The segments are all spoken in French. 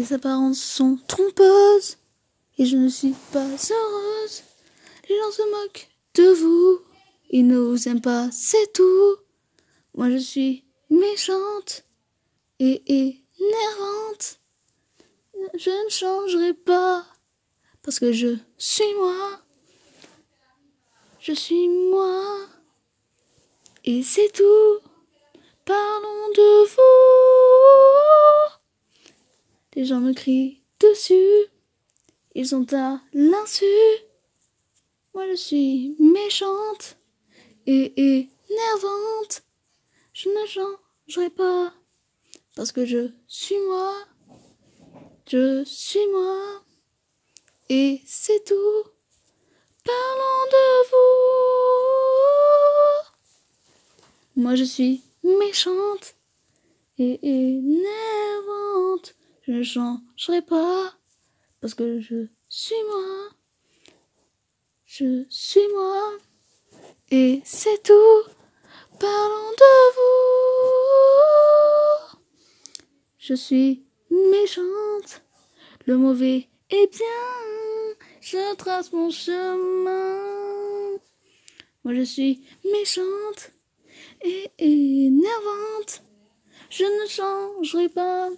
Les apparences sont trompeuses et je ne suis pas heureuse. Les gens se moquent de vous, ils ne vous aiment pas, c'est tout. Moi je suis méchante et énervante. Je ne changerai pas parce que je suis moi. Je suis moi. Et c'est tout. Parlons de vous. Les gens me crient dessus. Ils sont à l'insu. Moi je suis méchante et énervante. Je ne changerai pas parce que je suis moi. Je suis moi. Et c'est tout. Parlons de vous. Moi je suis méchante et énervante. Je ne changerai pas parce que je suis moi. Je suis moi. Et c'est tout. Parlons de vous. Je suis méchante. Le mauvais est bien. Je trace mon chemin. Moi je suis méchante et énervante. Je ne changerai pas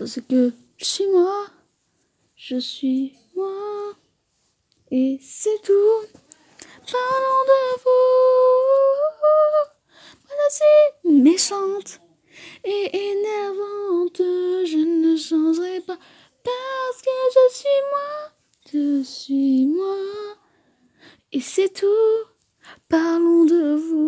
parce que je suis moi. Je suis moi. Et c'est tout. Parlons de vous. Je suis méchante et énervante. Je ne changerai pas parce que je suis moi. Je suis moi. Et c'est tout. Parlons de vous.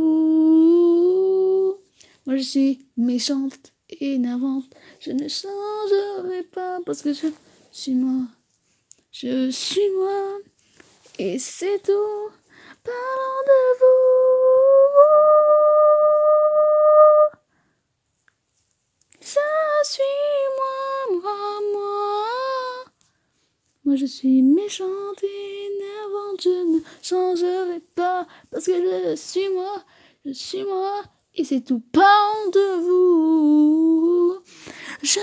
Moi je suis méchante énervante. Je ne changerai pas parce que je suis moi. Je suis moi. Et c'est tout. Parlons de vous. Je suis moi, moi, moi. Moi je suis méchante énervante. Je ne changerai pas parce que je suis moi. Je suis moi. Et c'est tout. Parlons de vous. 热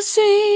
情